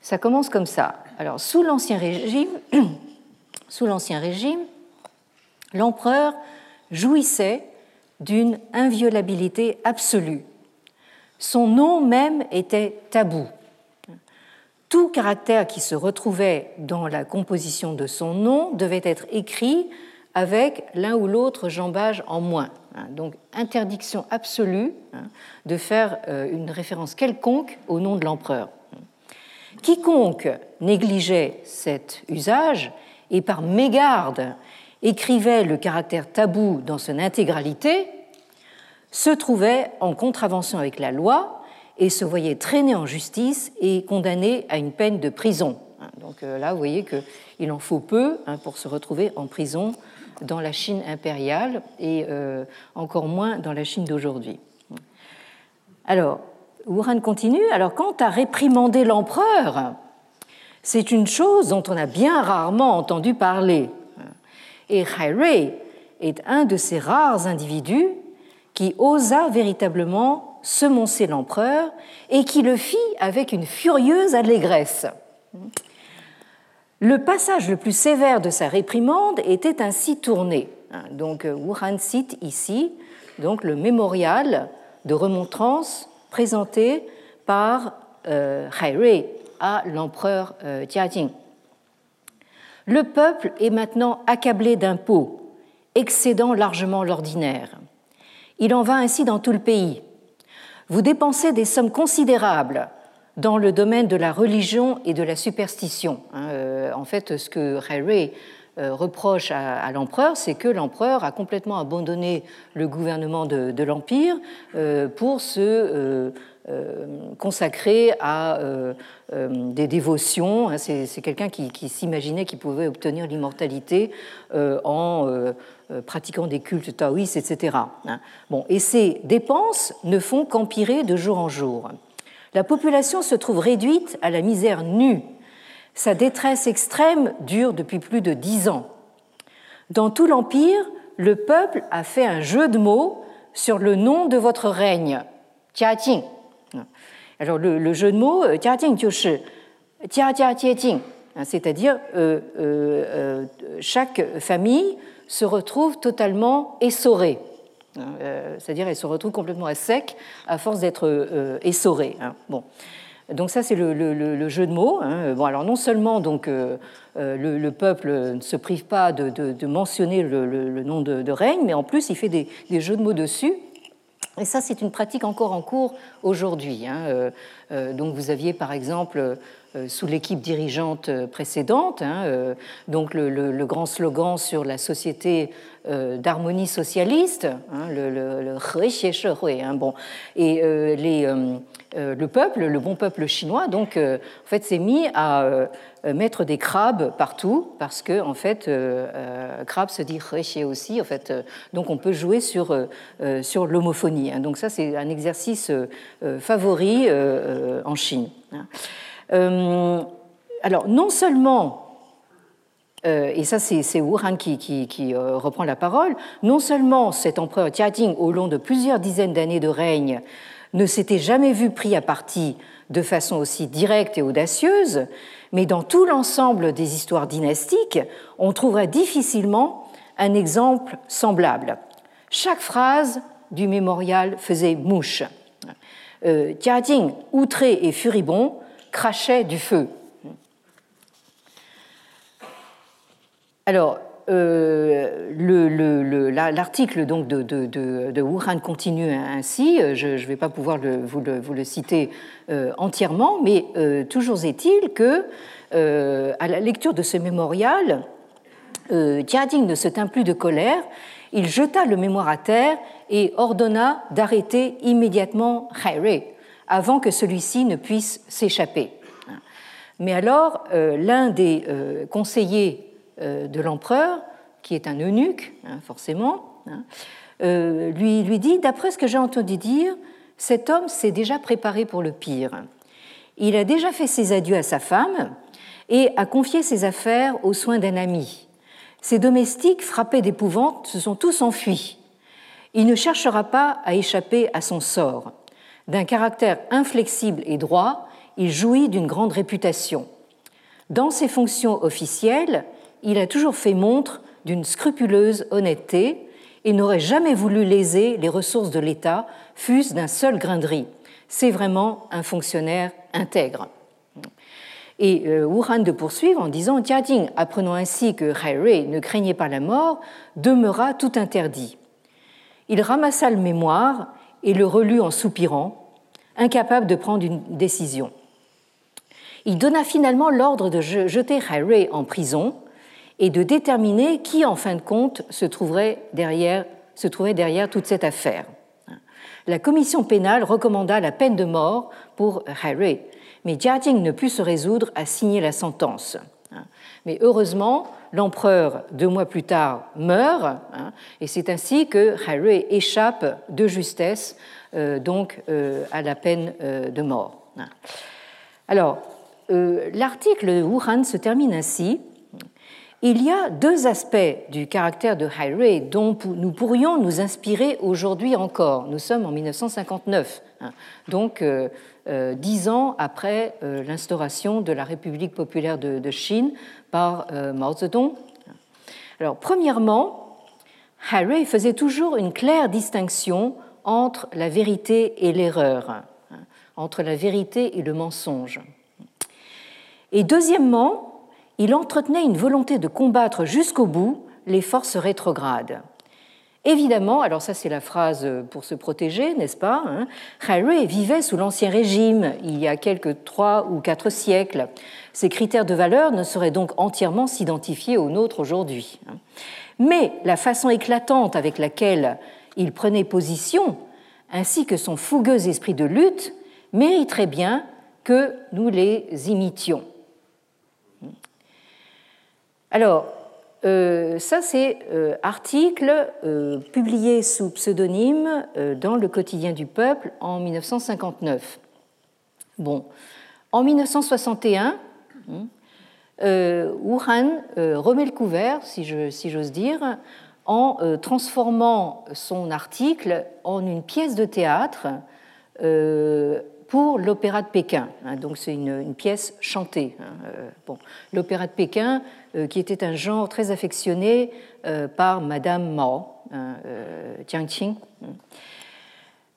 Ça commence comme ça. Alors, sous l'Ancien Régime, l'empereur jouissait d'une inviolabilité absolue son nom même était tabou. Tout caractère qui se retrouvait dans la composition de son nom devait être écrit avec l'un ou l'autre jambage en moins. Donc interdiction absolue hein, de faire euh, une référence quelconque au nom de l'empereur. Quiconque négligeait cet usage et par mégarde écrivait le caractère tabou dans son intégralité, se trouvait en contravention avec la loi et se voyait traîné en justice et condamné à une peine de prison. Donc euh, là, vous voyez qu'il en faut peu hein, pour se retrouver en prison dans la Chine impériale et euh, encore moins dans la Chine d'aujourd'hui. Alors, Wuhan continue. Alors, quant à réprimander l'empereur, c'est une chose dont on a bien rarement entendu parler. Et Hai Rui est un de ces rares individus qui osa véritablement semoncer l'empereur et qui le fit avec une furieuse allégresse. Le passage le plus sévère de sa réprimande était ainsi tourné. Donc Wuhan cite ici donc, le mémorial de remontrance présenté par euh, Hai à l'empereur euh. Le peuple est maintenant accablé d'impôts, excédant largement l'ordinaire. Il en va ainsi dans tout le pays. Vous dépensez des sommes considérables dans le domaine de la religion et de la superstition. Hein, euh, en fait, ce que Harry euh, reproche à, l'empereur, c'est que l'empereur a complètement abandonné le gouvernement de, l'Empire euh, pour se consacrer à des dévotions. Hein, c'est quelqu'un qui, s'imaginait qu'il pouvait obtenir l'immortalité en euh, pratiquant des cultes taoïstes, etc. Hein. Bon, et ces dépenses ne font qu'empirer de jour en jour. La population se trouve réduite à la misère nue. Sa détresse extrême dure depuis plus de dix ans. Dans tout l'Empire, le peuple a fait un jeu de mots sur le nom de votre règne, Jiajing. Alors le, jeu de mots, euh, c'est-à-dire euh, chaque famille se retrouve totalement essorée. Euh, c'est-à-dire elle se retrouve complètement à sec à force d'être euh, essorée. Bon. Donc ça c'est le, jeu de mots. Hein. Bon alors non seulement donc euh, le, peuple ne se prive pas de, mentionner le, nom de, règne, mais en plus il fait des, jeux de mots dessus. Et ça c'est une pratique encore en cours aujourd'hui. Hein. donc vous aviez par exemple euh, sous l'équipe dirigeante euh, précédente. Hein, euh, donc le, grand slogan sur la société d'harmonie socialiste, hein, le, le, hein, bon, et le peuple, le bon peuple chinois, donc en fait s'est mis à mettre des crabes partout parce que en fait crabe se dit aussi en fait donc on peut jouer sur sur l'homophonie donc ça c'est un exercice favori en Chine euh, alors, non seulement, euh, et ça c'est Wuhan qui, qui, euh, reprend la parole, non seulement cet empereur Jiajing, au long de plusieurs dizaines d'années de règne, ne s'était jamais vu pris à partie de façon aussi directe et audacieuse, mais dans tout l'ensemble des histoires dynastiques, on trouverait difficilement un exemple semblable. Chaque phrase du mémorial faisait mouche. Euh, outré et furibond, crachait du feu. Alors, l'article donc de, Wuhan continue ainsi. Je ne vais pas pouvoir vous, le, citer entièrement, mais toujours est-il que à la lecture de ce mémorial, Jia Jing ne se tint plus de colère. Il jeta le mémoire à terre et ordonna d'arrêter immédiatement Hai avant que celui-ci ne puisse s'échapper. Mais alors, euh, l'un des euh, conseillers euh, de l'empereur, qui est un eunuque, hein, forcément, hein, lui, lui dit, d'après ce que j'ai entendu dire, cet homme s'est déjà préparé pour le pire. Il a déjà fait ses adieux à sa femme et a confié ses affaires aux soins d'un ami. Ses domestiques, frappés d'épouvante, se sont tous enfuis. Il ne cherchera pas à échapper à son sort. D'un caractère inflexible et droit, il jouit d'une grande réputation. Dans ses fonctions officielles, il a toujours fait montre d'une scrupuleuse honnêteté et n'aurait jamais voulu léser les ressources de l'État, fût-ce d'un seul grain de riz. C'est vraiment un fonctionnaire intègre. Et euh, Wuhan de poursuivre en disant Jing, apprenant ainsi que Hai ne craignait pas la mort, demeura tout interdit. Il ramassa le mémoire et le relut en soupirant, incapable de prendre une décision. Il donna finalement l'ordre de jeter Hai en prison et de déterminer qui, en fin de compte, se trouverait derrière, toute cette affaire. La commission pénale recommanda la peine de mort pour Hai mais Jia Jing ne put se résoudre à signer la sentence. Mais heureusement, l'empereur, deux mois plus tard, meurt, hein, et c'est ainsi que Hai échappe de justesse euh, donc, euh, à la peine euh, de mort. Alors, l'article de Wuhan se termine ainsi. Il y a deux aspects du caractère de Hai dont nous pourrions nous inspirer aujourd'hui encore. Nous sommes en 1959, hein. donc dix ans après l'instauration de la République populaire de Chine par Mao Zedong. Alors, premièrement, Hai faisait toujours une claire distinction entre la vérité et l'erreur, hein, entre la vérité et le mensonge. Et deuxièmement, il entretenait une volonté de combattre jusqu'au bout les forces rétrogrades. Évidemment, alors ça c'est la phrase pour se protéger, n'est-ce pas hein, vivait sous l'Ancien Régime il y a quelques trois ou quatre siècles. Ses critères de valeur ne seraient donc entièrement s'identifier aux nôtres aujourd'hui. Hein. Mais la façon éclatante avec laquelle il prenait position, ainsi que son fougueux esprit de lutte, mériterait bien que nous les imitions. Alors, euh, ça c'est euh, article euh, publié sous pseudonyme dans le quotidien du peuple en 1959. Bon, en 1961, Wuhan remet le couvert, si j'ose dire, en transformant son article en une pièce de théâtre pour l'Opéra de Pékin. Hein. donc c'est une, pièce chantée. Hein. Euh, L'Opéra de Pékin, qui était un genre très affectionné par Madame Mao, hein, Jiang Qing.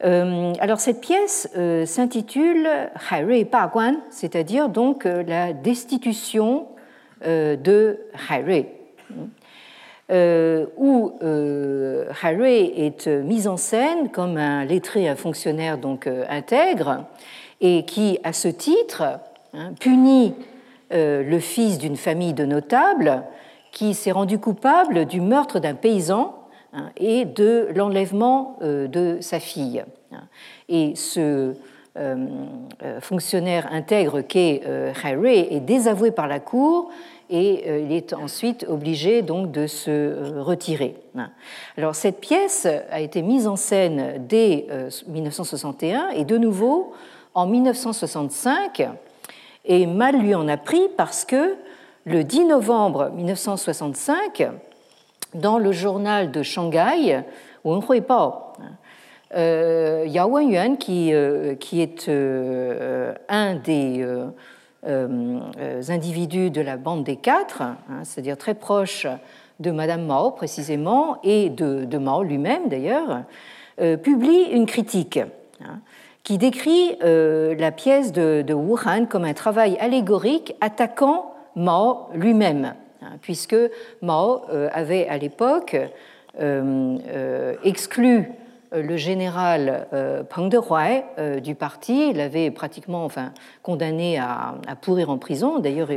alors cette pièce s'intitule Hai Rui Ba Guan, c'est-à-dire donc la destitution de Hai Rui. Euh, où euh, Harry est mis en scène comme un lettré, un fonctionnaire donc euh, intègre, et qui, à ce titre, hein, punit le fils d'une famille de notables qui s'est rendu coupable du meurtre d'un paysan hein, et de l'enlèvement de sa fille. Et ce fonctionnaire intègre qu'est Harry est désavoué par la cour et euh, il est ensuite obligé donc de se euh, retirer. Alors cette pièce a été mise en scène dès 1961 euh, et de nouveau en 1965 et mal lui en a pris parce que le 10 novembre 1965, dans le journal de Shanghai, Wenhui Bao, Yao Wenyuan, qui, qui est un des euh, euh, individus de la bande des quatre, hein, c'est-à-dire très proches de Madame Mao précisément et de, Mao lui-même d'ailleurs, euh, publie une critique hein, qui décrit la pièce de, Wuhan comme un travail allégorique attaquant Mao lui-même. hein, puisque Mao avait à l'époque exclu le général Peng Dehuai du parti. L'avait pratiquement enfin, condamné à, pourrir en prison. D'ailleurs,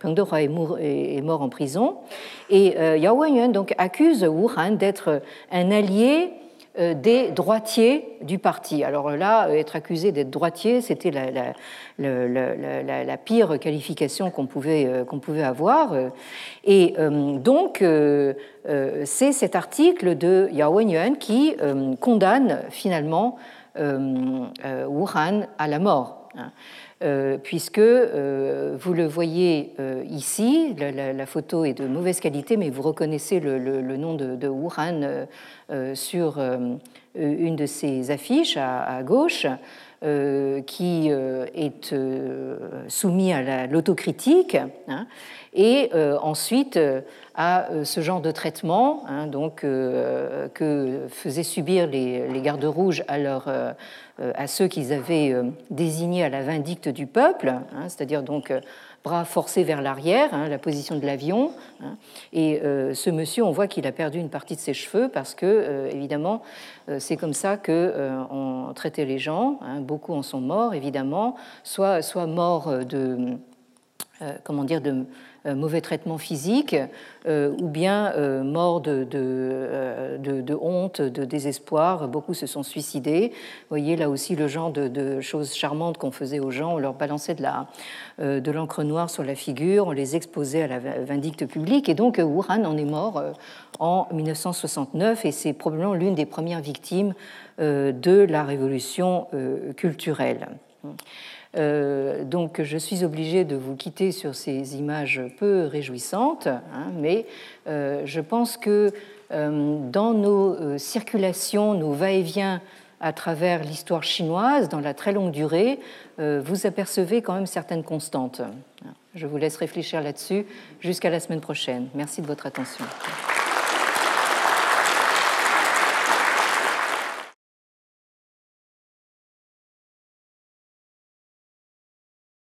Peng Dehuai est, mort en prison. Et Yao Wenyuan donc accuse Wuhan d'être un allié euh, des droitiers du parti. Alors là, être accusé d'être droitier, c'était la, pire qualification qu'on pouvait, euh, pouvait avoir. Et euh, donc, c'est cet article de Yao Wenyuan qui condamne finalement Wuhan à la mort. Hein. Euh, puisque euh, vous le voyez euh, ici, la, photo est de mauvaise qualité, mais vous reconnaissez le, nom de, Wuhan sur une de ces affiches à, gauche. qui est soumis à l'autocritique hein, et ensuite à ce genre de traitement hein, donc, que faisaient subir les, les gardes rouges à euh, ceux qu'ils avaient euh, désignés à la vindicte du peuple, hein, c'est-à-dire donc euh, bras forcés vers l'arrière, hein, la position de l'avion. Et ce monsieur, on voit qu'il a perdu une partie de ses cheveux parce que, évidemment, c'est comme ça qu'on traitait les gens. beaucoup en sont morts, évidemment, soit, soit morts de, comment dire, de euh, mauvais traitement physique euh, ou bien euh, mort de, honte, de désespoir. Beaucoup se sont suicidés. Vous voyez là aussi le genre de, choses charmantes qu'on faisait aux gens. On leur balançait de, de l'encre noire sur la figure, on les exposait à la vindicte publique. Et donc Wuhan en est mort en 1969 et c'est probablement l'une des premières victimes de la révolution culturelle. Euh, donc je suis obligée de vous quitter sur ces images peu réjouissantes, hein, mais euh, je pense que euh, dans nos circulations, nos va-et-vient à travers l'histoire chinoise, dans la très longue durée, vous apercevez quand même certaines constantes. Je vous laisse réfléchir là-dessus jusqu'à la semaine prochaine. Merci de votre attention.